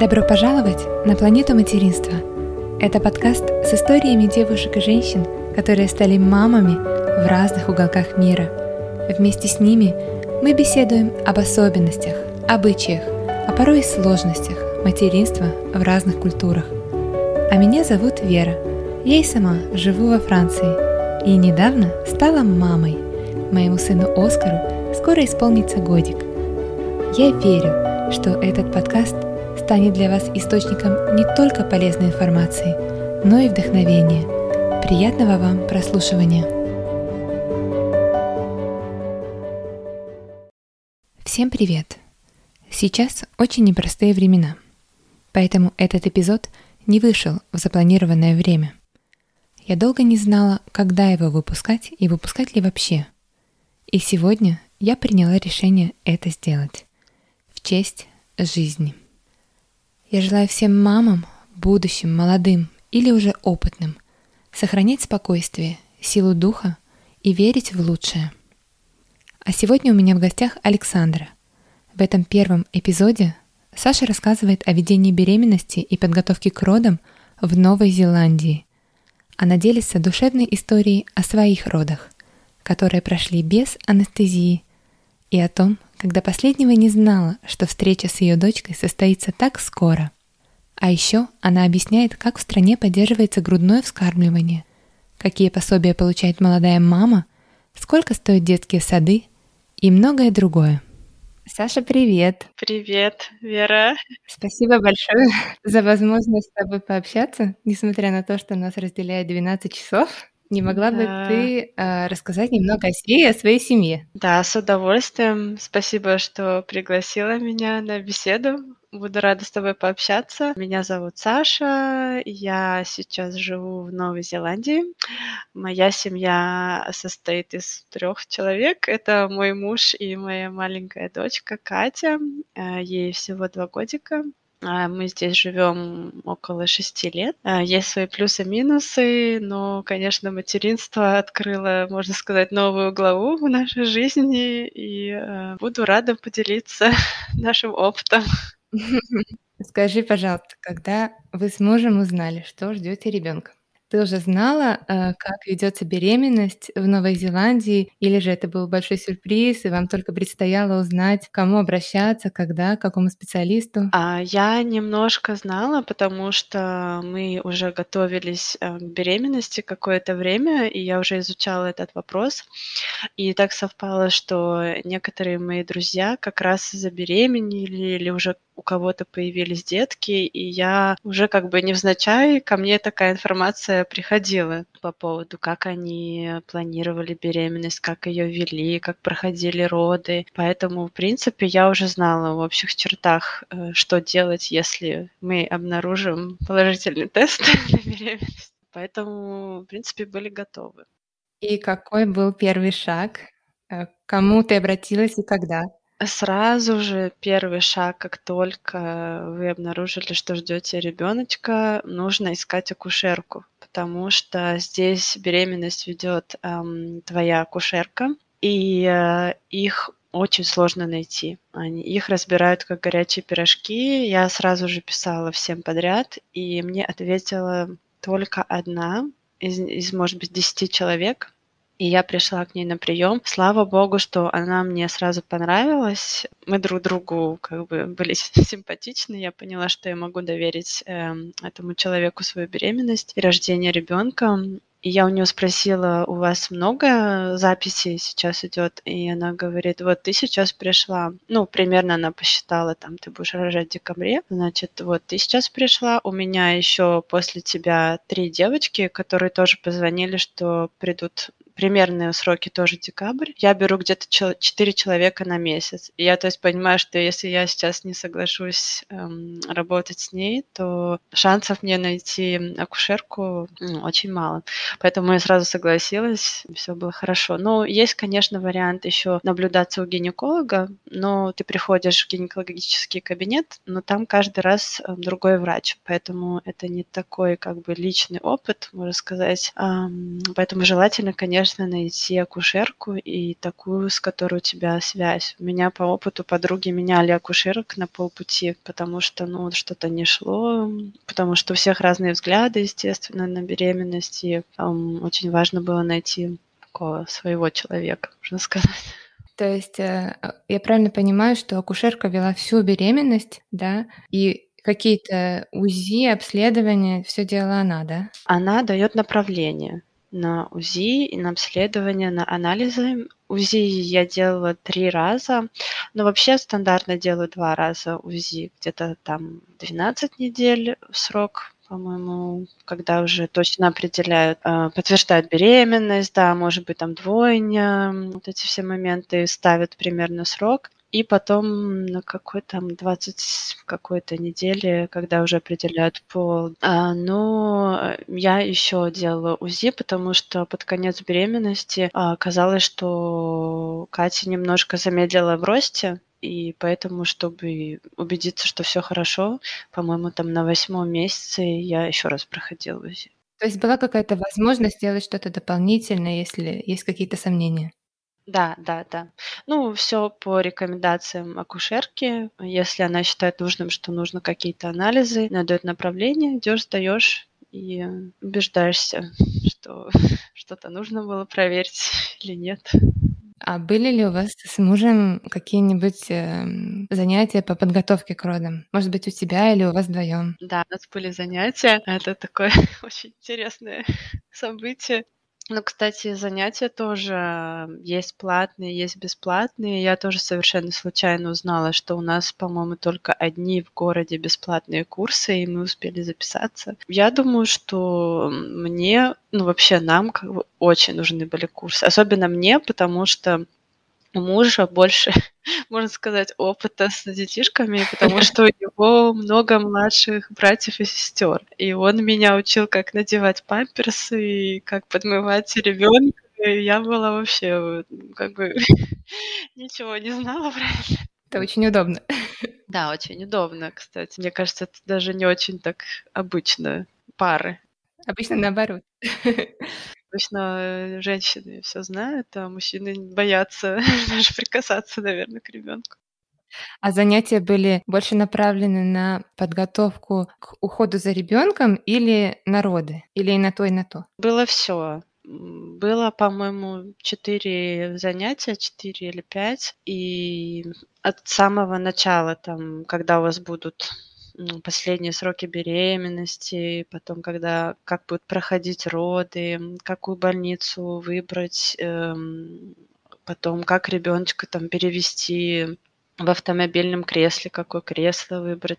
Добро пожаловать на планету материнства. Это подкаст с историями девушек и женщин, которые стали мамами в разных уголках мира. Вместе с ними мы беседуем об особенностях, обычаях, а порой и сложностях материнства в разных культурах. А меня зовут Вера. Я и сама живу во Франции и недавно стала мамой. Моему сыну Оскару скоро исполнится годик. Я верю, что этот подкаст станет для вас источником не только полезной информации, но и вдохновения. Приятного вам прослушивания! Всем привет! Сейчас очень непростые времена, поэтому этот эпизод не вышел в запланированное время. Я долго не знала, когда его выпускать и выпускать ли вообще. И сегодня я приняла решение это сделать в честь жизни. Я желаю всем мамам, будущим, молодым или уже опытным, сохранять спокойствие, силу духа и верить в лучшее. А сегодня у меня в гостях Александра. В этом первом эпизоде Саша рассказывает о ведении беременности и подготовке к родам в Новой Зеландии. Она делится душевной историей о своих родах, которые прошли без анестезии, и о том, когда последнего не знала, что встреча с ее дочкой состоится так скоро. А еще она объясняет, как в стране поддерживается грудное вскармливание, какие пособия получает молодая мама, сколько стоят детские сады и многое другое. Саша, привет! Привет, Вера! Спасибо большое за возможность с тобой пообщаться, несмотря на то, что нас разделяет 12 часов. Не могла да. бы ты э, рассказать немного о себе и о своей семье? Да, с удовольствием. Спасибо, что пригласила меня на беседу. Буду рада с тобой пообщаться. Меня зовут Саша. Я сейчас живу в Новой Зеландии. Моя семья состоит из трех человек. Это мой муж и моя маленькая дочка Катя. Э, ей всего два годика. А, мы здесь живем около шести лет. А, есть свои плюсы и минусы, но, конечно, материнство открыло, можно сказать, новую главу в нашей жизни, и а, буду рада поделиться нашим опытом. Скажи, пожалуйста, когда вы с мужем узнали, что ждете ребенка? Ты уже знала, э, как ведется беременность в Новой Зеландии, или же это был большой сюрприз, и вам только предстояло узнать, кому обращаться, когда, к какому специалисту? А, я немножко знала, потому что мы уже готовились э, к беременности какое-то время, и я уже изучала этот вопрос. И так совпало, что некоторые мои друзья как раз забеременели или уже у кого-то появились детки, и я уже как бы невзначай ко мне такая информация приходила по поводу, как они планировали беременность, как ее вели, как проходили роды. Поэтому, в принципе, я уже знала в общих чертах, э, что делать, если мы обнаружим положительный тест на беременность. Поэтому, в принципе, были готовы. И какой был первый шаг? Э, к кому ты обратилась и когда? Сразу же первый шаг, как только вы обнаружили, что ждете ребеночка, нужно искать акушерку, потому что здесь беременность ведет эм, твоя акушерка, и э, их очень сложно найти. Они, их разбирают как горячие пирожки. Я сразу же писала всем подряд, и мне ответила только одна из, из может быть, десяти человек, и я пришла к ней на прием. Слава богу, что она мне сразу понравилась. Мы друг другу как бы были симпатичны. Я поняла, что я могу доверить э, этому человеку свою беременность и рождение ребенка. И я у нее спросила, у вас много записей сейчас идет? И она говорит, вот ты сейчас пришла. Ну, примерно она посчитала, там, ты будешь рожать в декабре. Значит, вот ты сейчас пришла. У меня еще после тебя три девочки, которые тоже позвонили, что придут примерные сроки тоже декабрь. Я беру где-то 4 человека на месяц. И я, то есть, понимаю, что если я сейчас не соглашусь эм, работать с ней, то шансов мне найти акушерку ну, очень мало. Поэтому я сразу согласилась, все было хорошо. Но есть, конечно, вариант еще наблюдаться у гинеколога, но ты приходишь в гинекологический кабинет, но там каждый раз эм, другой врач, поэтому это не такой как бы личный опыт, можно сказать. Эм, поэтому желательно, конечно, важно найти акушерку и такую, с которой у тебя связь. У меня по опыту подруги меняли акушерок на полпути, потому что, ну, что-то не шло, потому что у всех разные взгляды, естественно, на беременность, и um, очень важно было найти такого своего человека, можно сказать. То есть э, я правильно понимаю, что акушерка вела всю беременность, да, и какие-то УЗИ, обследования, все делала она, да? Она дает направление на УЗИ и на обследование, на анализы. УЗИ я делала три раза, но вообще стандартно делаю два раза УЗИ, где-то там 12 недель срок по-моему, когда уже точно определяют, э, подтверждают беременность, да, может быть, там двойня, вот эти все моменты ставят примерно срок. И потом на какой там 20 какой-то неделе, когда уже определяют пол. А, но я еще делала УЗИ, потому что под конец беременности а, оказалось, что Катя немножко замедлила в росте, и поэтому, чтобы убедиться, что все хорошо, по-моему, там на восьмом месяце я еще раз проходила УЗИ. То есть была какая-то возможность сделать что-то дополнительное, если есть какие-то сомнения? Да, да, да. Ну, все по рекомендациям акушерки. Если она считает нужным, что нужно какие-то анализы, она направление, идешь, сдаешь и убеждаешься, что что-то нужно было проверить или нет. А были ли у вас с мужем какие-нибудь э, занятия по подготовке к родам? Может быть, у тебя или у вас вдвоем? Да, у нас были занятия. Это такое очень интересное событие. Ну, кстати, занятия тоже есть платные, есть бесплатные. Я тоже совершенно случайно узнала, что у нас, по-моему, только одни в городе бесплатные курсы, и мы успели записаться. Я думаю, что мне, ну, вообще нам очень нужны были курсы. Особенно мне, потому что мужа больше, можно сказать, опыта с детишками, потому что у него много младших братьев и сестер. И он меня учил, как надевать памперсы и как подмывать ребенка. И я была вообще как бы ничего не знала про это. Это очень удобно. Да, очень удобно, кстати. Мне кажется, это даже не очень так обычно пары. Обычно наоборот. Обычно э, женщины все знают, а мужчины боятся даже прикасаться, наверное, к ребенку. А занятия были больше направлены на подготовку к уходу за ребенком или на роды? Или и на то, и на то? Было все. Было, по-моему, четыре занятия, четыре или пять. И от самого начала, там, когда у вас будут последние сроки беременности, потом, когда как будут проходить роды, какую больницу выбрать, эм, потом как ребеночка там перевести в автомобильном кресле, какое кресло выбрать,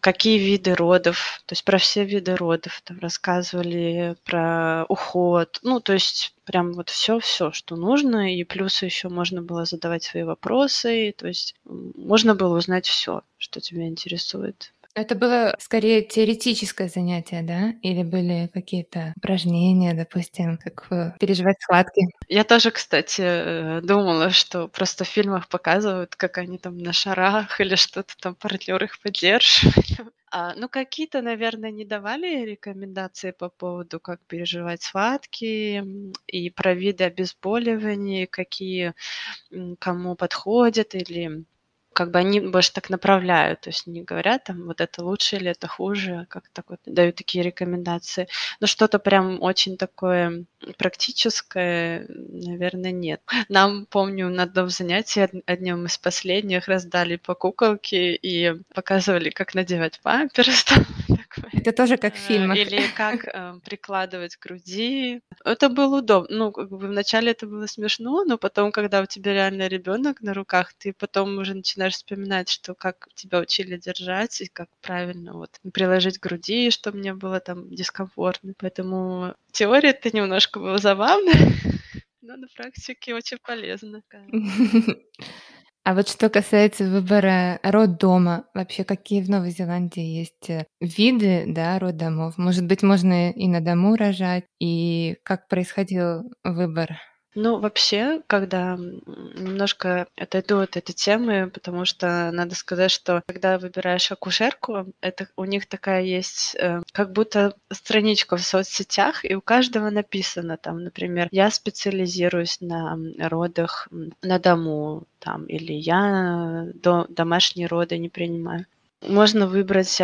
какие виды родов, то есть про все виды родов там рассказывали, про уход, ну, то есть прям вот все-все, что нужно, и плюс еще можно было задавать свои вопросы, то есть можно было узнать все, что тебя интересует. Это было скорее теоретическое занятие, да? Или были какие-то упражнения, допустим, как переживать схватки? Я тоже, кстати, э, думала, что просто в фильмах показывают, как они там на шарах или что-то там партнер их поддерживает. А, ну, какие-то, наверное, не давали рекомендации по поводу, как переживать схватки и про виды обезболивания, какие кому подходят или как бы они больше так направляют, то есть не говорят там вот это лучше или это хуже, как так вот дают такие рекомендации. Но что-то прям очень такое практическое, наверное, нет. Нам, помню, на одном занятии, одним из последних, раздали по куколке и показывали, как надевать памперс. Это тоже как в э, фильмах. Или как э, прикладывать к груди. Это было удобно. Ну, как бы вначале это было смешно, но потом, когда у тебя реально ребенок на руках, ты потом уже начинаешь вспоминать, что как тебя учили держать и как правильно вот приложить груди, чтобы мне было там дискомфортно. Поэтому теория это немножко была забавно, но на практике очень полезно. А вот что касается выбора роддома, вообще какие в Новой Зеландии есть э, виды, да, роддомов? Может быть, можно и на дому рожать? И как происходил выбор? Ну, вообще, когда немножко отойду от этой темы, потому что надо сказать, что когда выбираешь акушерку, это у них такая есть, э, как будто страничка в соцсетях, и у каждого написано там, например, я специализируюсь на родах на дому, там, или я до, домашние роды не принимаю. Можно выбрать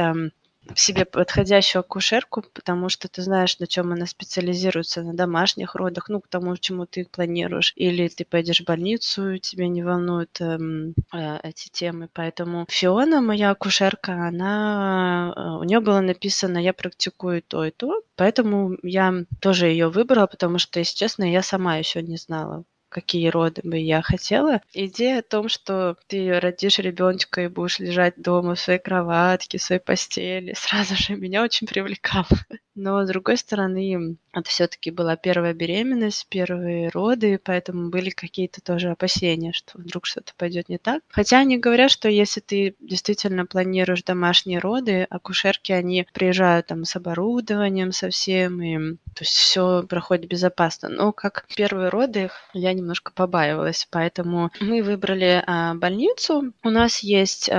себе подходящую акушерку, потому что ты знаешь, на чем она специализируется, на домашних родах, ну, к тому, чему ты планируешь. Или ты пойдешь в больницу, тебя не волнуют эм, э, эти темы. Поэтому Фиона, моя акушерка, она, э, у нее было написано, я практикую то и то, поэтому я тоже ее выбрала, потому что, если честно, я сама еще не знала, какие роды бы я хотела. Идея о том, что ты родишь ребенка и будешь лежать дома в своей кроватке, в своей постели, сразу же меня очень привлекала. Но, с другой стороны, это все-таки была первая беременность, первые роды, поэтому были какие-то тоже опасения, что вдруг что-то пойдет не так. Хотя они говорят, что если ты действительно планируешь домашние роды, акушерки, они приезжают там с оборудованием совсем, и то есть все проходит безопасно. Но как первые роды я немножко побаивалась, поэтому мы выбрали а, больницу. У нас есть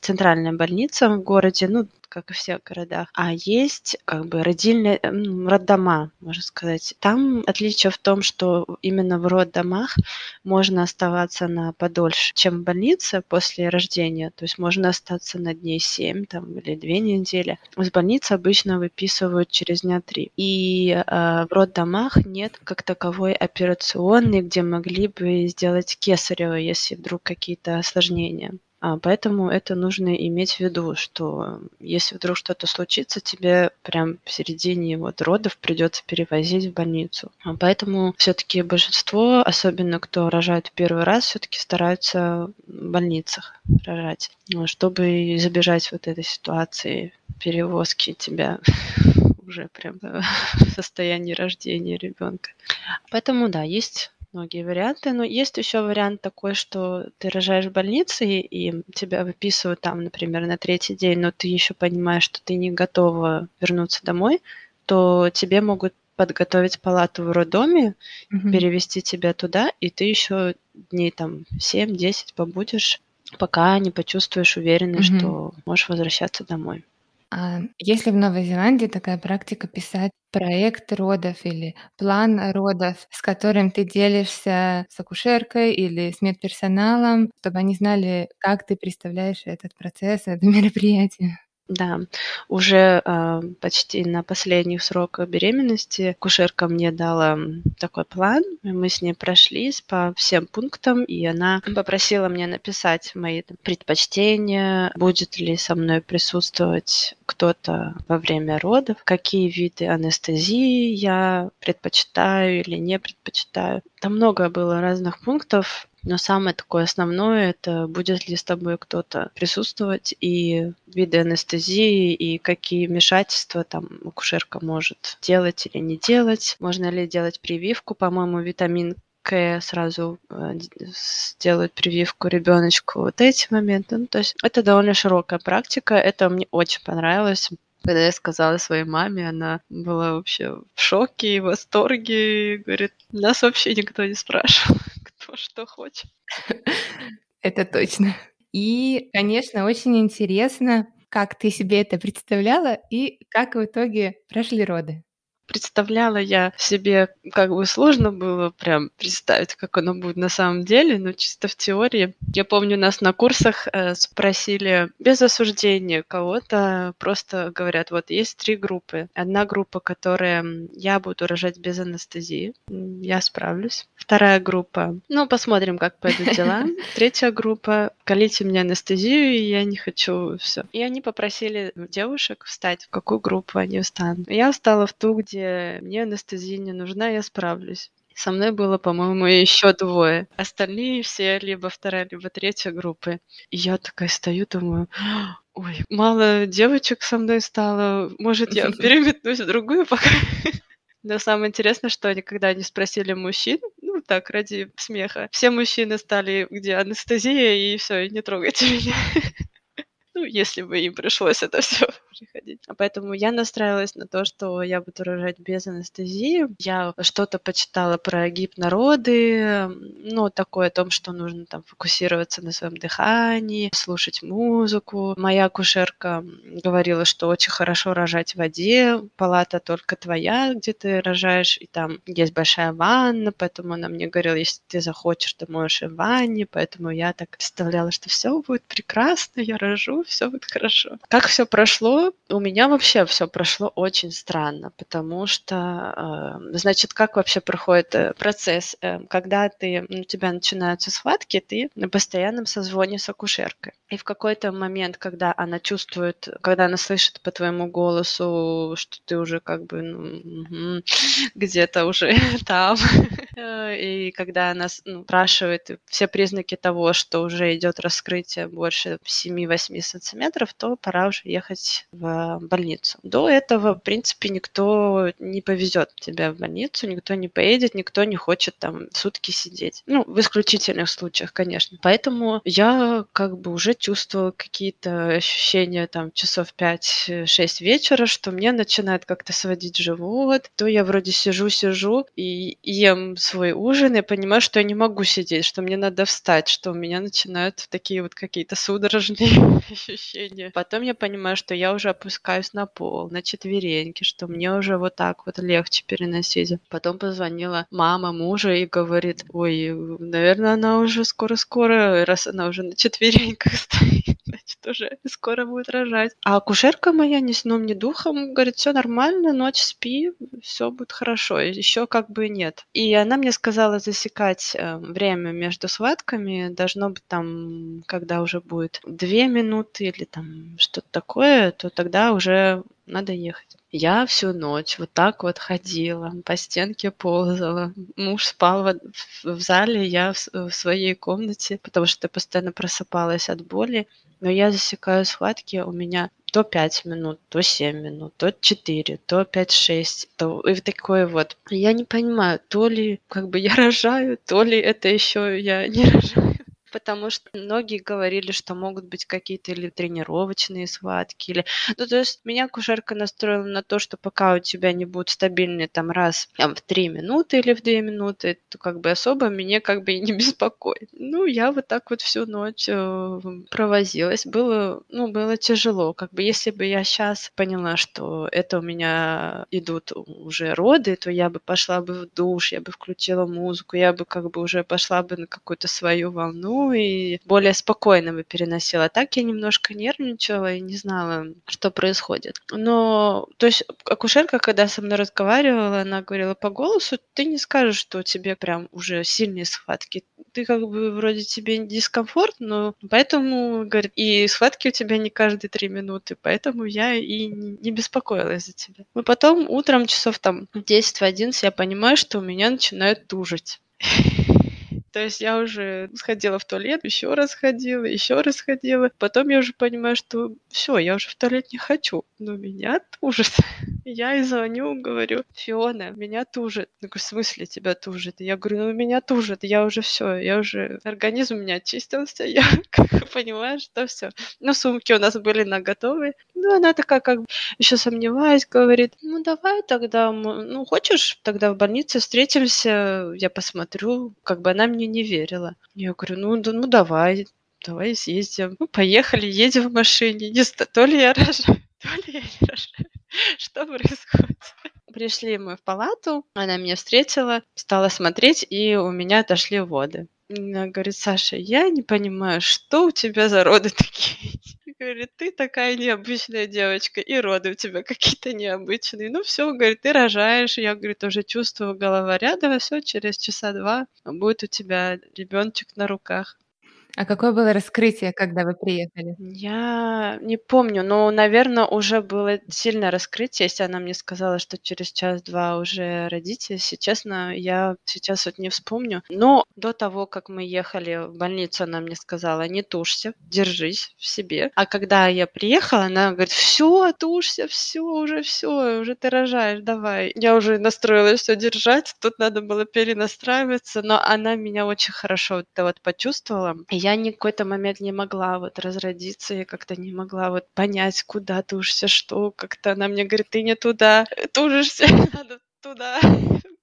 центральная больница в городе, ну, как и всех городах. А есть как бы родильные роддома, можно сказать. Там отличие в том, что именно в роддомах можно оставаться на подольше, чем в больнице после рождения. То есть можно остаться на дней 7 там, или 2 недели. Из больницы обычно выписывают через дня 3. И э, в роддомах нет как таковой операционной, где могли бы сделать кесарево, если вдруг какие-то осложнения. А, поэтому это нужно иметь в виду, что если вдруг что-то случится, тебе прям в середине вот родов придется перевозить в больницу. А, поэтому все-таки большинство, особенно кто рожает в первый раз, все-таки стараются в больницах рожать, ну, чтобы избежать вот этой ситуации перевозки тебя уже прям в состоянии рождения ребенка. Поэтому да, есть многие варианты. Но есть еще вариант такой, что ты рожаешь в больнице, и тебя выписывают там, например, на третий день, но ты еще понимаешь, что ты не готова вернуться домой, то тебе могут подготовить палату в роддоме, mm-hmm. перевести тебя туда, и ты еще дней там 7-10 побудешь, пока не почувствуешь уверенность, mm-hmm. что можешь возвращаться домой. А есть ли в Новой Зеландии такая практика писать проект родов или план родов, с которым ты делишься с акушеркой или с медперсоналом, чтобы они знали, как ты представляешь этот процесс, это мероприятие? Да, уже э, почти на последних сроках беременности кушерка мне дала такой план. Мы с ней прошлись по всем пунктам, и она попросила мне написать мои предпочтения, будет ли со мной присутствовать кто-то во время родов, какие виды анестезии я предпочитаю или не предпочитаю. Там много было разных пунктов, но самое такое основное это будет ли с тобой кто-то присутствовать и виды анестезии и какие вмешательства там акушерка может делать или не делать. Можно ли делать прививку, по-моему, витамин сразу э, сделать прививку ребеночку. Вот эти моменты. Ну, то есть это довольно широкая практика. Это мне очень понравилось. Когда я сказала своей маме, она была вообще в шоке и в восторге. И говорит, нас вообще никто не спрашивал кто что хочет. Это точно. И, конечно, очень интересно, как ты себе это представляла и как в итоге прошли роды представляла я себе, как бы сложно было прям представить, как оно будет на самом деле, но чисто в теории. Я помню, нас на курсах э, спросили без осуждения кого-то, просто говорят, вот есть три группы. Одна группа, которая я буду рожать без анестезии, я справлюсь. Вторая группа, ну, посмотрим, как пойдут дела. Третья группа, колите мне анестезию, и я не хочу все. И они попросили девушек встать, в какую группу они встанут. Я встала в ту, где мне анестезия не нужна, я справлюсь. Со мной было, по-моему, еще двое. Остальные все либо вторая, либо третья группы. И я такая стою, думаю, ой, мало девочек со мной стало, может, я переметнусь в другую пока. Но самое интересное, что они, когда они спросили мужчин, ну так, ради смеха, все мужчины стали, где анестезия, и все, не трогайте меня. Ну, если бы им пришлось это все приходить. А поэтому я настраивалась на то, что я буду рожать без анестезии. Я что-то почитала про гипнороды, ну, такое о том, что нужно там фокусироваться на своем дыхании, слушать музыку. Моя акушерка говорила, что очень хорошо рожать в воде, палата только твоя, где ты рожаешь, и там есть большая ванна, поэтому она мне говорила, если ты захочешь, ты можешь и в ванне, поэтому я так представляла, что все будет прекрасно, я рожу, все будет хорошо. Как все прошло? У меня вообще все прошло очень странно, потому что, э, значит, как вообще проходит э, процесс? Э, когда ты, у тебя начинаются схватки, ты на постоянном созвоне с акушеркой. И в какой-то момент, когда она чувствует, когда она слышит по твоему голосу, что ты уже как бы ну, где-то уже там, и когда она ну, спрашивает все признаки того, что уже идет раскрытие больше 7-8 сантиметров, то пора уже ехать в больницу. До этого, в принципе, никто не повезет тебя в больницу, никто не поедет, никто не хочет там сутки сидеть. Ну, в исключительных случаях, конечно. Поэтому я как бы уже чувствовала какие-то ощущения там часов 5-6 вечера, что мне начинает как-то сводить живот, то я вроде сижу-сижу и ем свой ужин, и понимаю, что я не могу сидеть, что мне надо встать, что у меня начинают такие вот какие-то судорожные ощущения. Потом я понимаю, что я уже опускаюсь на пол, на четвереньки, что мне уже вот так вот легче переносить. Потом позвонила мама мужа и говорит, ой, наверное, она уже скоро-скоро, раз она уже на четвереньках стоит, уже скоро будет рожать. А акушерка моя ни сном, ни духом говорит, все нормально, ночь спи, все будет хорошо. Еще как бы нет. И она мне сказала засекать э, время между схватками. Должно быть там, когда уже будет две минуты или там что-то такое, то тогда уже надо ехать. Я всю ночь вот так вот ходила, по стенке ползала. Муж спал в, в зале, я в, в своей комнате, потому что постоянно просыпалась от боли. Но я засекаю схватки, у меня то 5 минут, то 7 минут, то 4, то 5-6, то и такое вот. Я не понимаю, то ли как бы я рожаю, то ли это еще я не рожаю потому что многие говорили, что могут быть какие-то или тренировочные схватки, или... Ну, то есть меня кушерка настроила на то, что пока у тебя не будет стабильный там раз там, в 3 минуты или в 2 минуты, то как бы особо меня как бы и не беспокоит. Ну, я вот так вот всю ночь э, провозилась. Было, ну, было тяжело. Как бы если бы я сейчас поняла, что это у меня идут уже роды, то я бы пошла бы в душ, я бы включила музыку, я бы как бы уже пошла бы на какую-то свою волну, и более спокойно бы переносила. Так я немножко нервничала и не знала, что происходит. Но, то есть, акушерка, когда со мной разговаривала, она говорила по голосу, ты не скажешь, что у тебя прям уже сильные схватки. Ты как бы вроде тебе дискомфорт, но поэтому, говорит, и схватки у тебя не каждые три минуты, поэтому я и не беспокоилась за тебя. Но потом утром часов там 10-11 я понимаю, что у меня начинают тужить. То есть я уже сходила в туалет, еще раз ходила, еще раз ходила. Потом я уже понимаю, что все, я уже в туалет не хочу. Но меня тужит. Я и звоню, говорю, Фиона, меня тужит. Я говорю, в смысле тебя тужит? Я говорю, ну меня тужит, я уже все, я уже, организм у меня очистился, я понимаю, что все. Ну, сумки у нас были на готовые. Ну, она такая как бы еще сомневаясь, говорит, ну давай тогда, ну хочешь, тогда в больнице встретимся, я посмотрю. Как бы она мне не верила. Я говорю, ну, да, ну давай, давай съездим. Ну, поехали, едем в машине. Не знаю, то ли я рожаю, то ли я не рожаю. Что происходит? Пришли мы в палату, она меня встретила, стала смотреть, и у меня отошли воды. Она говорит, Саша, я не понимаю, что у тебя за роды такие? Говорит, ты такая необычная девочка, и роды у тебя какие-то необычные. Ну все, говорит, ты рожаешь. Я, говорит, уже чувствую голова рядом, все, через часа два будет у тебя ребеночек на руках. А какое было раскрытие, когда вы приехали? Я не помню, но, наверное, уже было сильное раскрытие, если она мне сказала, что через час-два уже родите. Если честно, я сейчас вот не вспомню. Но до того, как мы ехали в больницу, она мне сказала, не тушься, держись в себе. А когда я приехала, она говорит, все, тушься, все, уже все, уже ты рожаешь, давай. Я уже настроилась все держать, тут надо было перенастраиваться, но она меня очень хорошо вот, вот почувствовала. И я ни какой-то момент не могла вот разродиться, я как-то не могла вот понять, куда тужишься, что. Как-то она мне говорит, ты не туда тужишься, надо туда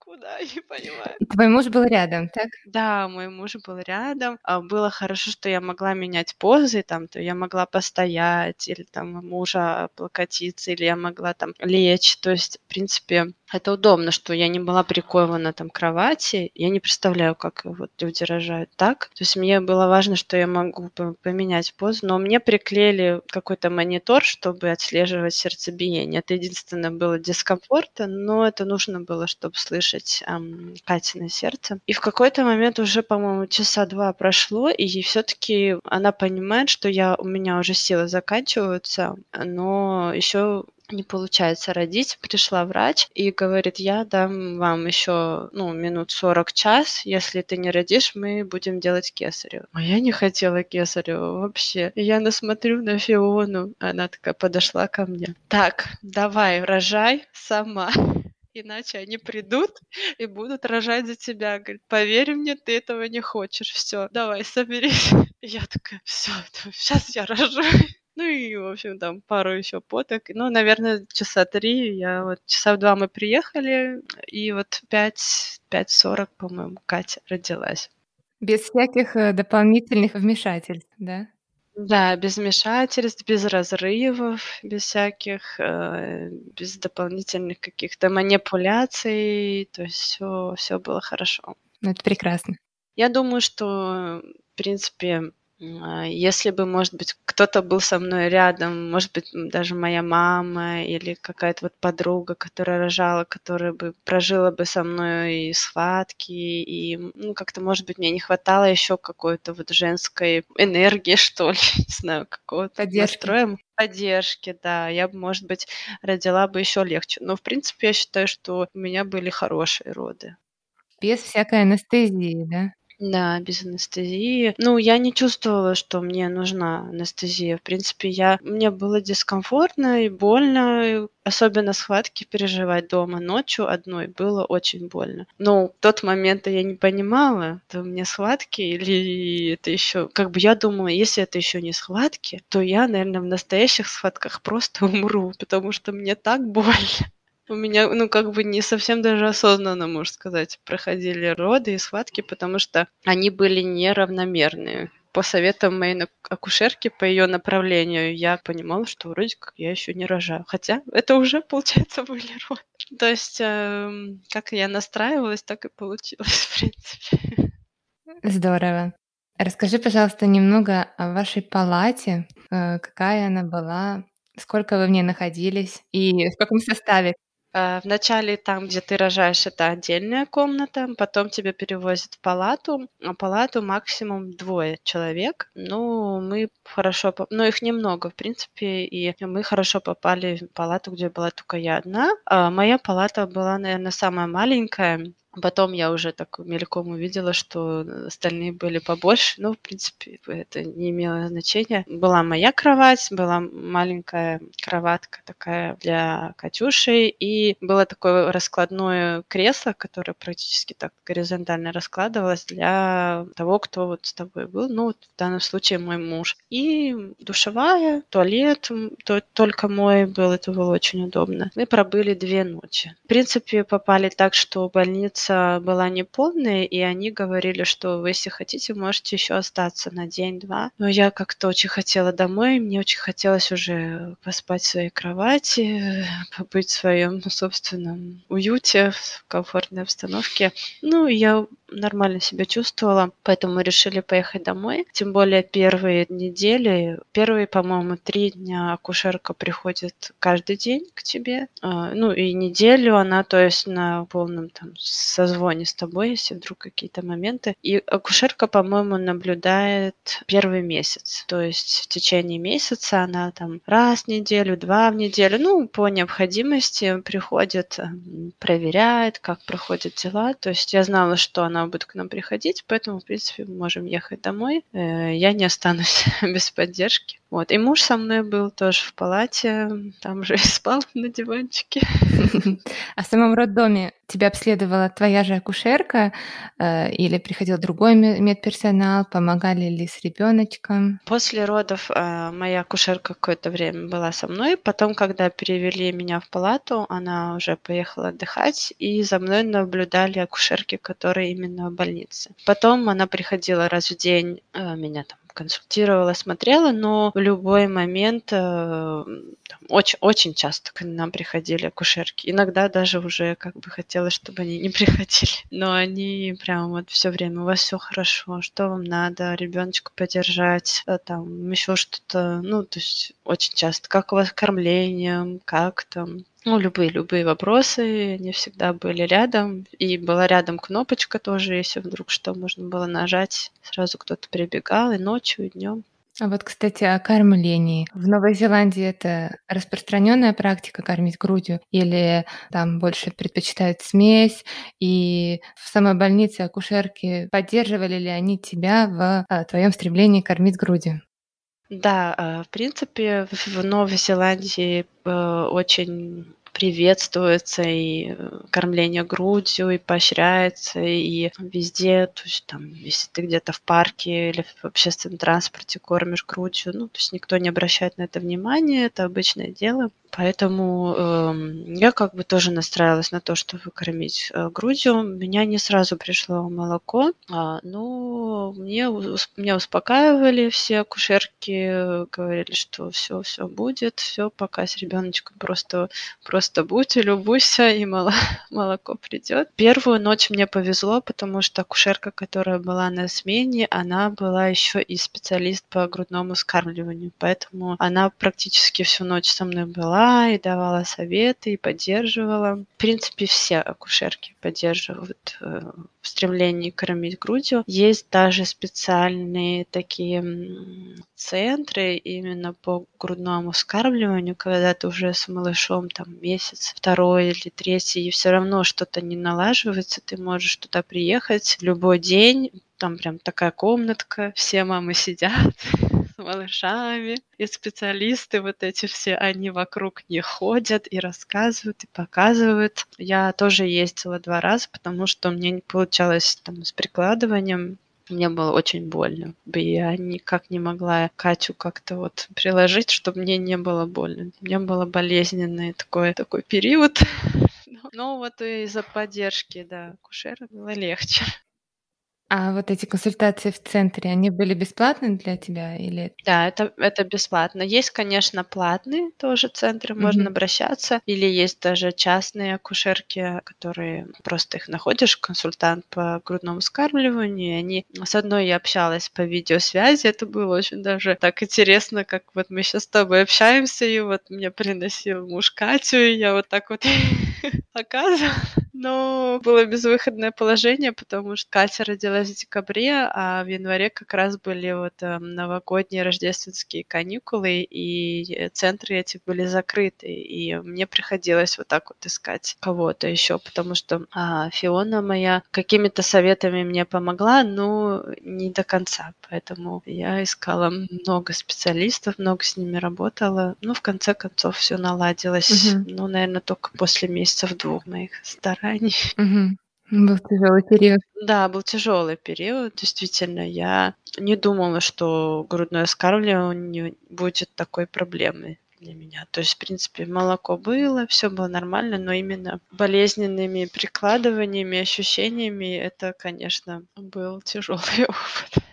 куда, не понимаю. Твой муж был рядом, так? Да, мой муж был рядом. А было хорошо, что я могла менять позы, там, то я могла постоять, или там мужа облокотиться, или я могла там лечь. То есть, в принципе, это удобно, что я не была прикована там к кровати. Я не представляю, как вот люди рожают так. То есть мне было важно, что я могу поменять позу, но мне приклеили какой-то монитор, чтобы отслеживать сердцебиение. Это единственное было дискомфорта, но это нужно было, чтобы слышать эм, Катина сердце. И в какой-то момент уже, по-моему, часа два прошло, и все-таки она понимает, что я, у меня уже силы заканчиваются, но еще не получается родить, пришла врач и говорит, я дам вам еще ну, минут 40 час, если ты не родишь, мы будем делать кесарево. А я не хотела кесарево вообще. Я насмотрю на Фиону, она такая подошла ко мне. Так, давай, рожай сама иначе они придут и будут рожать за тебя. Говорит, поверь мне, ты этого не хочешь. Все, давай, соберись. Я такая, все, сейчас я рожу. Ну и, в общем, там пару еще поток. Ну, наверное, часа три. Я вот часа в два мы приехали, и вот пять, пять сорок, по-моему, Катя родилась. Без всяких э, дополнительных вмешательств, да? Да, без вмешательств, без разрывов, без всяких, э, без дополнительных каких-то манипуляций. То есть все, все было хорошо. Ну, это прекрасно. Я думаю, что, в принципе, если бы, может быть, кто-то был со мной рядом, может быть, даже моя мама или какая-то вот подруга, которая рожала, которая бы прожила бы со мной и схватки, и, ну, как-то, может быть, мне не хватало еще какой-то вот женской энергии, что ли, не знаю, какого-то Поддержки. настроя. Поддержки, да. Я бы, может быть, родила бы еще легче. Но, в принципе, я считаю, что у меня были хорошие роды. Без всякой анестезии, да? Да, без анестезии. Ну, я не чувствовала, что мне нужна анестезия. В принципе, я... мне было дискомфортно и больно, особенно схватки переживать дома ночью одной было очень больно. Но в тот момент я не понимала, это мне схватки или это еще... Как бы я думала, если это еще не схватки, то я, наверное, в настоящих схватках просто умру, потому что мне так больно. У меня, ну, как бы не совсем даже осознанно, можно сказать, проходили роды и схватки, потому что они были неравномерные. По советам моей акушерки, по ее направлению, я понимала, что вроде как я еще не рожаю. Хотя это уже, получается, были роды. То есть, э, как я настраивалась, так и получилось, в принципе. Здорово. Расскажи, пожалуйста, немного о вашей палате, э, какая она была, сколько вы в ней находились и в каком составе? Э, вначале там, где ты рожаешь, это отдельная комната, потом тебя перевозят в палату, а палату максимум двое человек. Ну, мы хорошо, ну, их немного, в принципе, и мы хорошо попали в палату, где была только я одна. А моя палата была, наверное, самая маленькая, Потом я уже так мельком увидела, что остальные были побольше. Ну, в принципе, это не имело значения. Была моя кровать, была маленькая кроватка такая для Катюши, и было такое раскладное кресло, которое практически так горизонтально раскладывалось для того, кто вот с тобой был. Ну, вот в данном случае мой муж. И душевая, туалет то, только мой был, это было очень удобно. Мы пробыли две ночи. В принципе, попали так, что больница больница была неполная, и они говорили, что вы, если хотите, можете еще остаться на день-два. Но я как-то очень хотела домой, мне очень хотелось уже поспать в своей кровати, побыть в своем собственном уюте, в комфортной обстановке. Ну, я нормально себя чувствовала, поэтому решили поехать домой. Тем более первые недели, первые, по-моему, три дня акушерка приходит каждый день к тебе. А, ну и неделю она, то есть на полном там созвоне с тобой, если вдруг какие-то моменты. И акушерка, по-моему, наблюдает первый месяц. То есть в течение месяца она там раз в неделю, два в неделю, ну, по необходимости приходит, проверяет, как проходят дела. То есть я знала, что она будет к нам приходить, поэтому, в принципе, мы можем ехать домой. Э, я не останусь без поддержки. Вот. И муж со мной был тоже в палате, там же и спал на диванчике. А в самом роддоме тебя обследовала твоя же акушерка э, или приходил другой медперсонал? Помогали ли с ребеночком? После родов э, моя акушерка какое-то время была со мной. Потом, когда перевели меня в палату, она уже поехала отдыхать, и за мной наблюдали акушерки, которые именно в больнице. Потом она приходила раз в день, э, меня там консультировала, смотрела, но в любой момент э, очень, очень часто к нам приходили акушерки. Иногда даже уже как бы хотелось, чтобы они не приходили. Но они прям вот все время, у вас все хорошо, что вам надо, ребеночка поддержать, э, там еще что-то, ну, то есть очень часто, как у вас кормлением, как там, ну, любые, любые вопросы, они всегда были рядом. И была рядом кнопочка тоже, если вдруг что можно было нажать, сразу кто-то прибегал и ночью, и днем. А вот, кстати, о кормлении. В Новой Зеландии это распространенная практика кормить грудью или там больше предпочитают смесь? И в самой больнице акушерки поддерживали ли они тебя в а, твоем стремлении кормить грудью? Да, а, в принципе, в Новой Зеландии э, очень приветствуется и э, кормление грудью, и поощряется, и везде, то есть там, если ты где-то в парке или в общественном транспорте кормишь грудью, ну, то есть никто не обращает на это внимания, это обычное дело. Поэтому э, я как бы тоже настраивалась на то, чтобы кормить э, грудью. Меня не сразу пришло молоко, а, но мне, меня успокаивали все акушерки, говорили, что все, все будет, все, пока с ребеночком просто, просто будь и любуйся, и мало, молоко придет. Первую ночь мне повезло, потому что акушерка, которая была на смене, она была еще и специалист по грудному скармливанию, поэтому она практически всю ночь со мной была была и давала советы, и поддерживала. В принципе, все акушерки поддерживают э, в стремлении кормить грудью. Есть даже специальные такие центры именно по грудному вскармливанию, когда ты уже с малышом там месяц, второй или третий, и все равно что-то не налаживается, ты можешь туда приехать любой день, там прям такая комнатка, все мамы сидят, малышами, и специалисты вот эти все, они вокруг них ходят и рассказывают, и показывают. Я тоже ездила два раза, потому что мне не получалось там с прикладыванием, мне было очень больно. Я никак не могла Катю как-то вот приложить, чтобы мне не было больно. Меня было болезненный такой, такой период. Но вот из-за поддержки, да, акушера было легче. А вот эти консультации в центре, они были бесплатны для тебя или? Да, это, это бесплатно. Есть, конечно, платные тоже центры, mm-hmm. можно обращаться. Или есть даже частные акушерки, которые просто их находишь, консультант по грудному скармливанию. И они с одной я общалась по видеосвязи. Это было очень даже так интересно, как вот мы сейчас с тобой общаемся, и вот мне приносил муж Катю, и я вот так вот показывала. Но было безвыходное положение, потому что Катя родилась в декабре, а в январе как раз были вот э, новогодние рождественские каникулы, и центры эти были закрыты, и мне приходилось вот так вот искать кого-то еще, потому что а, Фиона моя какими-то советами мне помогла, но не до конца, поэтому я искала много специалистов, много с ними работала, ну, в конце концов все наладилось, угу. ну, наверное, только после месяцев двух моих стараний Угу. Был тяжелый период. Да, был тяжелый период. Действительно, я не думала, что грудное скармливание будет такой проблемой для меня. То есть, в принципе, молоко было, все было нормально, но именно болезненными прикладываниями, ощущениями это, конечно, был тяжелый опыт.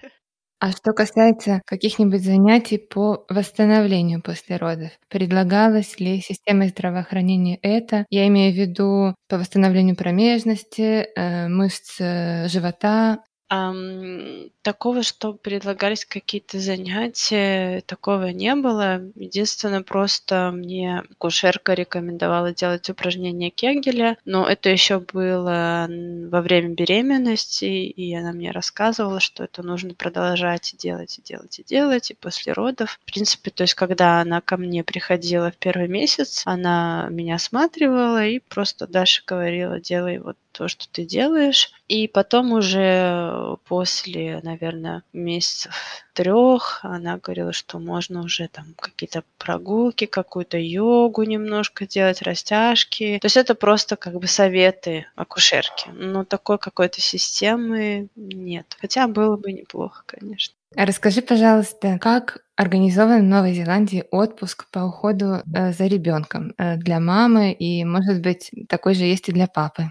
А что касается каких-нибудь занятий по восстановлению после родов, предлагалось ли системой здравоохранения это? Я имею в виду по восстановлению промежности, э, мышц э, живота, Ам, такого, что предлагались какие-то занятия, такого не было. Единственное, просто мне кушерка рекомендовала делать упражнения Кегеля, но это еще было во время беременности, и она мне рассказывала, что это нужно продолжать делать, и делать, и делать, и после родов. В принципе, то есть, когда она ко мне приходила в первый месяц, она меня осматривала и просто Даша говорила, делай вот то, что ты делаешь. И потом уже после, наверное, месяцев трех она говорила, что можно уже там какие-то прогулки, какую-то йогу немножко делать, растяжки. То есть это просто как бы советы акушерки. Но такой какой-то системы нет. Хотя было бы неплохо, конечно. Расскажи, пожалуйста, как организован в Новой Зеландии отпуск по уходу э, за ребенком э, для мамы и, может быть, такой же есть и для папы?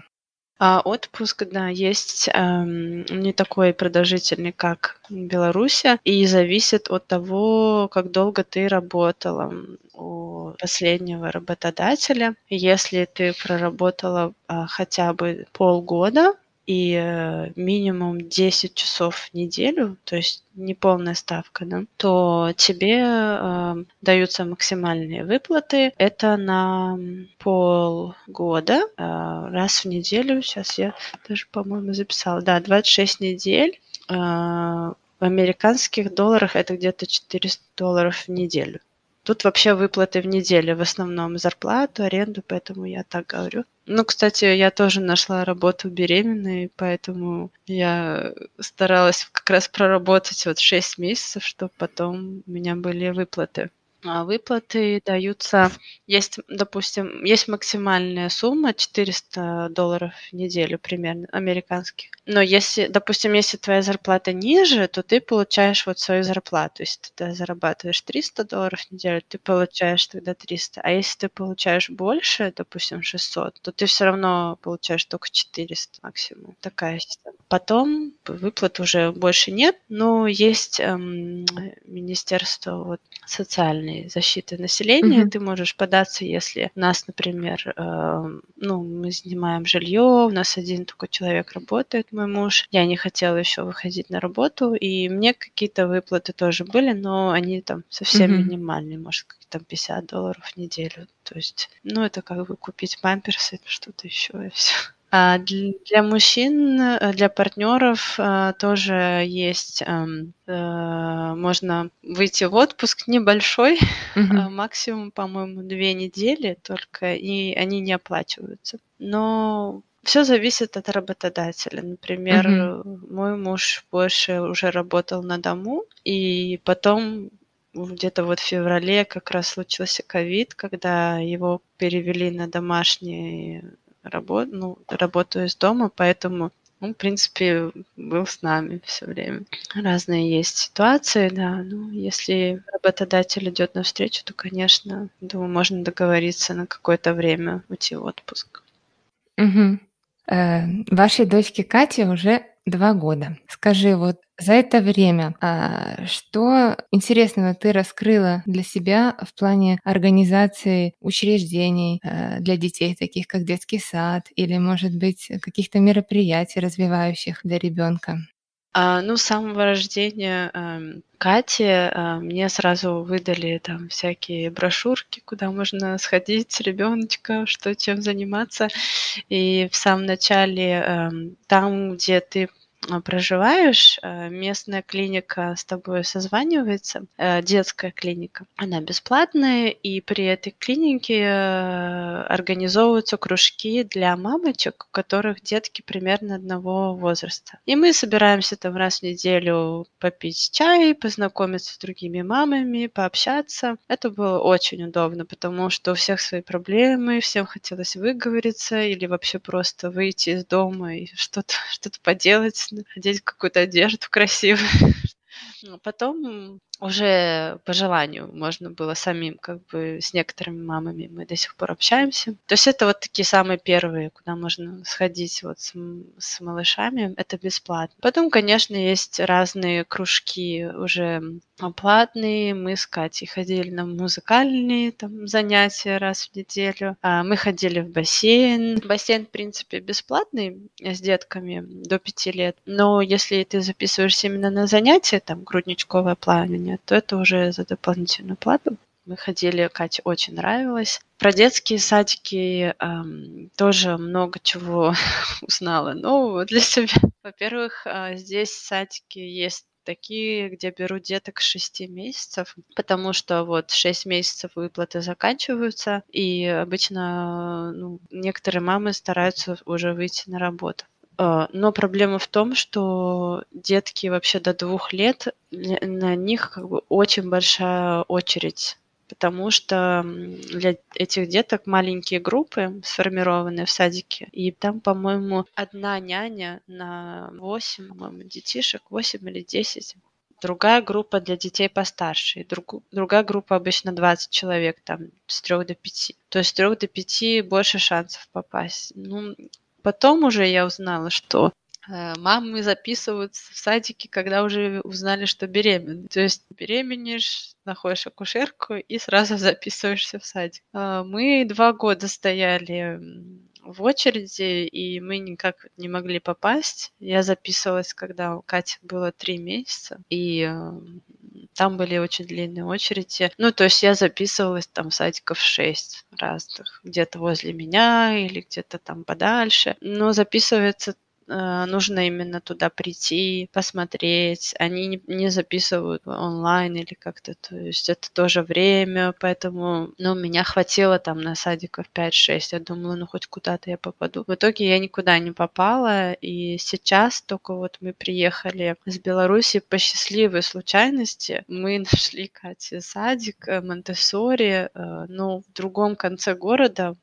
А отпуск, да, есть эм, не такой продолжительный, как в Беларуси, и зависит от того, как долго ты работала у последнего работодателя. Если ты проработала э, хотя бы полгода, и э, минимум 10 часов в неделю, то есть не полная ставка, да, то тебе э, даются максимальные выплаты. Это на полгода, э, раз в неделю. Сейчас я даже, по-моему, записала. Да, 26 недель. Э, в американских долларах это где-то 400 долларов в неделю. Тут вообще выплаты в неделю, в основном зарплату, аренду, поэтому я так говорю. Ну, кстати, я тоже нашла работу беременной, поэтому я старалась как раз проработать вот 6 месяцев, чтобы потом у меня были выплаты. А выплаты даются, есть, допустим, есть максимальная сумма 400 долларов в неделю примерно, американских. Но если, допустим, если твоя зарплата ниже, то ты получаешь вот свою зарплату. Если ты зарабатываешь 300 долларов в неделю, ты получаешь тогда 300. А если ты получаешь больше, допустим, 600, то ты все равно получаешь только 400 максимум. Такая система. Потом выплат уже больше нет, но есть эм, Министерство вот, социальной защиты населения. Mm-hmm. Ты можешь податься, если у нас, например, э, ну, мы снимаем жилье, у нас один только человек работает, мой муж. Я не хотела еще выходить на работу, и мне какие-то выплаты тоже были, но они там совсем mm-hmm. минимальные, может, там 50 долларов в неделю. То есть, ну, это как бы купить памперсы, что-то еще, и все. А для мужчин, э, для партнеров э, тоже есть, эм, э, можно выйти в отпуск небольшой, mm-hmm. максимум, по-моему, две недели только, и они не оплачиваются. Но все зависит от работодателя. Например, mm-hmm. мой муж больше уже работал на дому, и потом где-то вот в феврале как раз случился ковид, когда его перевели на домашний работ, ну, работаю из дома, поэтому он, в принципе, был с нами все время. Разные есть ситуации, да. Ну, если работодатель идет навстречу, то, конечно, думаю, можно договориться на какое-то время уйти в отпуск. Угу. Э, вашей дочке Кате уже два года. Скажи, вот за это время а, что интересного ты раскрыла для себя в плане организации учреждений а, для детей, таких как детский сад, или, может быть, каких-то мероприятий развивающих для ребенка? А, ну, с самого рождения э, Кати э, мне сразу выдали там всякие брошюрки, куда можно сходить, ребеночка, что чем заниматься. И в самом начале э, там, где ты проживаешь, э, местная клиника с тобой созванивается, э, детская клиника. Она бесплатная, и при этой клинике э, организовываются кружки для мамочек, у которых детки примерно одного возраста. И мы собираемся там раз в неделю попить чай, познакомиться с другими мамами, пообщаться. Это было очень удобно, потому что у всех свои проблемы, всем хотелось выговориться или вообще просто выйти из дома и что-то что поделать, одеть какую-то одежду красивую. Потом уже по желанию можно было самим, как бы с некоторыми мамами мы до сих пор общаемся. То есть это вот такие самые первые, куда можно сходить вот с, с малышами, это бесплатно. Потом, конечно, есть разные кружки уже платные. Мы с Катей ходили на музыкальные там занятия раз в неделю. А мы ходили в бассейн. Бассейн, в принципе, бесплатный с детками до пяти лет. Но если ты записываешься именно на занятия, там грудничковое плавание, то это уже за дополнительную плату. Мы ходили, Кате очень нравилось. Про детские садики эм, тоже много чего узнала нового для себя. Во-первых, э, здесь садики есть такие, где беру деток с 6 месяцев, потому что вот 6 месяцев выплаты заканчиваются, и обычно ну, некоторые мамы стараются уже выйти на работу. А, но проблема в том, что детки вообще до двух лет, на них как бы очень большая очередь потому что для этих деток маленькие группы сформированы в садике, и там, по-моему, одна няня на 8, по-моему, детишек, 8 или 10. Другая группа для детей постарше, друг, другая группа обычно 20 человек, там, с 3 до 5. То есть с 3 до 5 больше шансов попасть. Ну, потом уже я узнала, что э, мамы записываются в садике, когда уже узнали, что беременны. То есть беременеешь, находишь акушерку и сразу записываешься в садик. А, мы два года стояли в очереди, и мы никак не могли попасть. Я записывалась, когда у Кати было три месяца, и там были очень длинные очереди. Ну, то есть я записывалась там садиков шесть разных, где-то возле меня или где-то там подальше. Но записывается нужно именно туда прийти, посмотреть. Они не, не записывают онлайн или как-то, то есть это тоже время, поэтому, ну, меня хватило там на садиков 5-6, я думала, ну, хоть куда-то я попаду. В итоге я никуда не попала, и сейчас только вот мы приехали с Беларуси по счастливой случайности, мы нашли Кате садик э, Монтессори, э, ну, в другом конце города,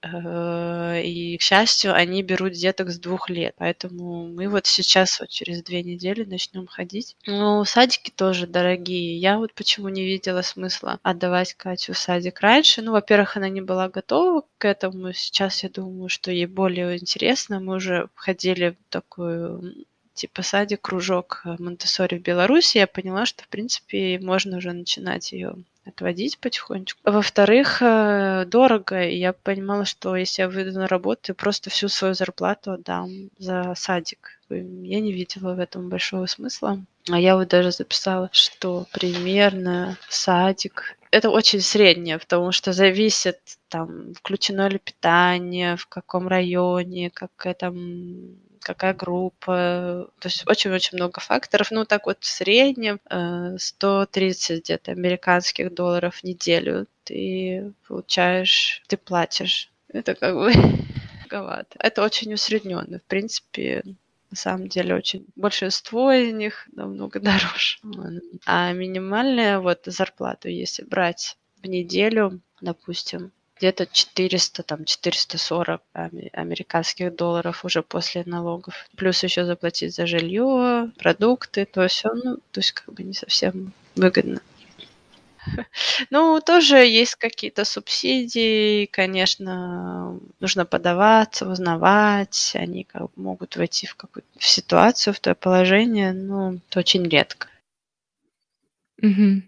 и, к счастью, они берут деток с двух лет, поэтому мы вот сейчас вот через две недели начнем ходить. Ну, садики тоже дорогие. Я вот почему не видела смысла отдавать Катю садик раньше. Ну, во-первых, она не была готова к этому. Сейчас я думаю, что ей более интересно. Мы уже ходили в такую типа садик, кружок монте в Беларуси, я поняла, что, в принципе, можно уже начинать ее отводить потихонечку. Во-вторых, э, дорого, и я понимала, что если я выйду на работу, я просто всю свою зарплату отдам за садик. Я не видела в этом большого смысла. А я вот даже записала, что примерно садик это очень среднее, потому что зависит, там, включено ли питание, в каком районе, какая там какая группа. То есть очень-очень много факторов. Ну, так вот, в среднем 130 э, где-то американских долларов в неделю ты получаешь, ты платишь. Это как бы многовато. Это очень усредненно. В принципе, на самом деле очень большинство из них намного дороже. А минимальная вот зарплату, если брать в неделю, допустим, где-то 400, там 440 американских долларов уже после налогов. Плюс еще заплатить за жилье, продукты, то все, ну, то есть как бы не совсем выгодно. Ну, тоже есть какие-то субсидии, конечно, нужно подаваться, узнавать, они как могут войти в какую-то ситуацию, в то положение, но это очень редко. Угу.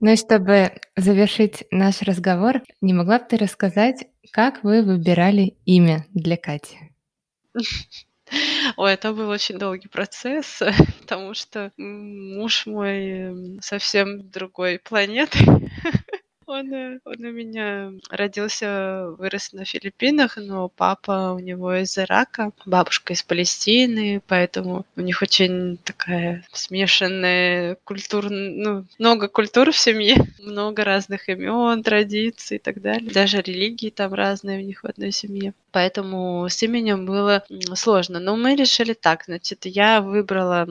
Ну и чтобы завершить наш разговор, не могла бы ты рассказать, как вы выбирали имя для Кати? Ой, это был очень долгий процесс, потому что муж мой совсем другой планеты. Он, он у меня родился, вырос на Филиппинах, но папа у него из Ирака, бабушка из Палестины, поэтому у них очень такая смешанная культура, ну, много культур в семье, много разных имен, традиций и так далее. Даже религии там разные у них в одной семье. Поэтому с именем было сложно. Но мы решили так, значит, я выбрала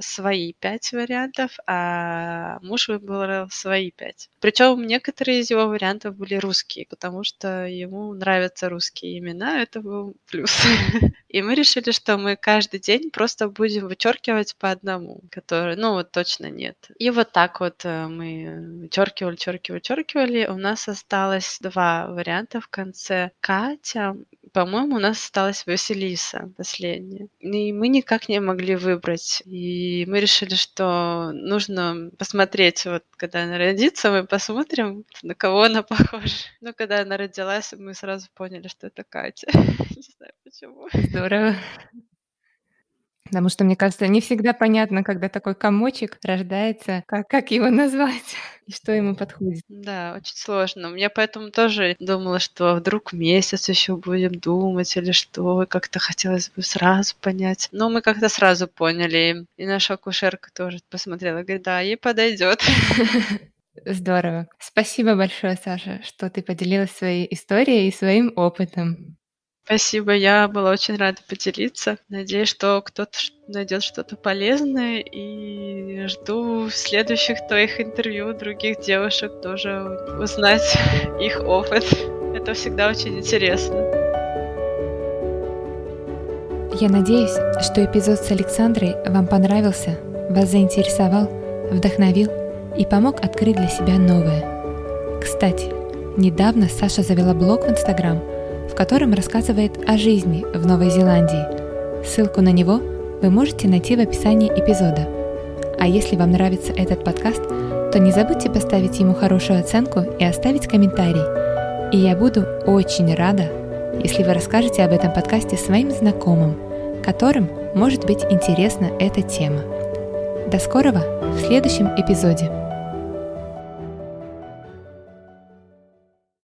свои пять вариантов, а муж выбрал свои пять. Причем некоторые из его вариантов были русские, потому что ему нравятся русские имена, это был плюс. И мы решили, что мы каждый день просто будем вычеркивать по одному, который, ну вот точно нет. И вот так вот э, мы вычеркивали, вычеркивали, вычеркивали. У нас осталось два варианта в конце. Катя по-моему, у нас осталась Василиса последняя. И мы никак не могли выбрать. И мы решили, что нужно посмотреть, вот когда она родится, мы посмотрим, на кого она похожа. Но когда она родилась, мы сразу поняли, что это Катя. почему. Здорово. Потому что, мне кажется, не всегда понятно, когда такой комочек рождается, как, как его назвать и что ему подходит. Да, очень сложно. Я поэтому тоже думала, что вдруг месяц еще будем думать или что, как-то хотелось бы сразу понять. Но мы как-то сразу поняли, и наша акушерка тоже посмотрела, говорит, да, ей подойдет. Здорово. Спасибо большое, Саша, что ты поделилась своей историей и своим опытом. Спасибо, я была очень рада поделиться. Надеюсь, что кто-то найдет что-то полезное и жду следующих твоих интервью других девушек тоже узнать их опыт. Это всегда очень интересно. Я надеюсь, что эпизод с Александрой вам понравился, вас заинтересовал, вдохновил и помог открыть для себя новое. Кстати, недавно Саша завела блог в Инстаграм – котором рассказывает о жизни в Новой Зеландии. Ссылку на него вы можете найти в описании эпизода. А если вам нравится этот подкаст, то не забудьте поставить ему хорошую оценку и оставить комментарий. И я буду очень рада, если вы расскажете об этом подкасте своим знакомым, которым может быть интересна эта тема. До скорого в следующем эпизоде.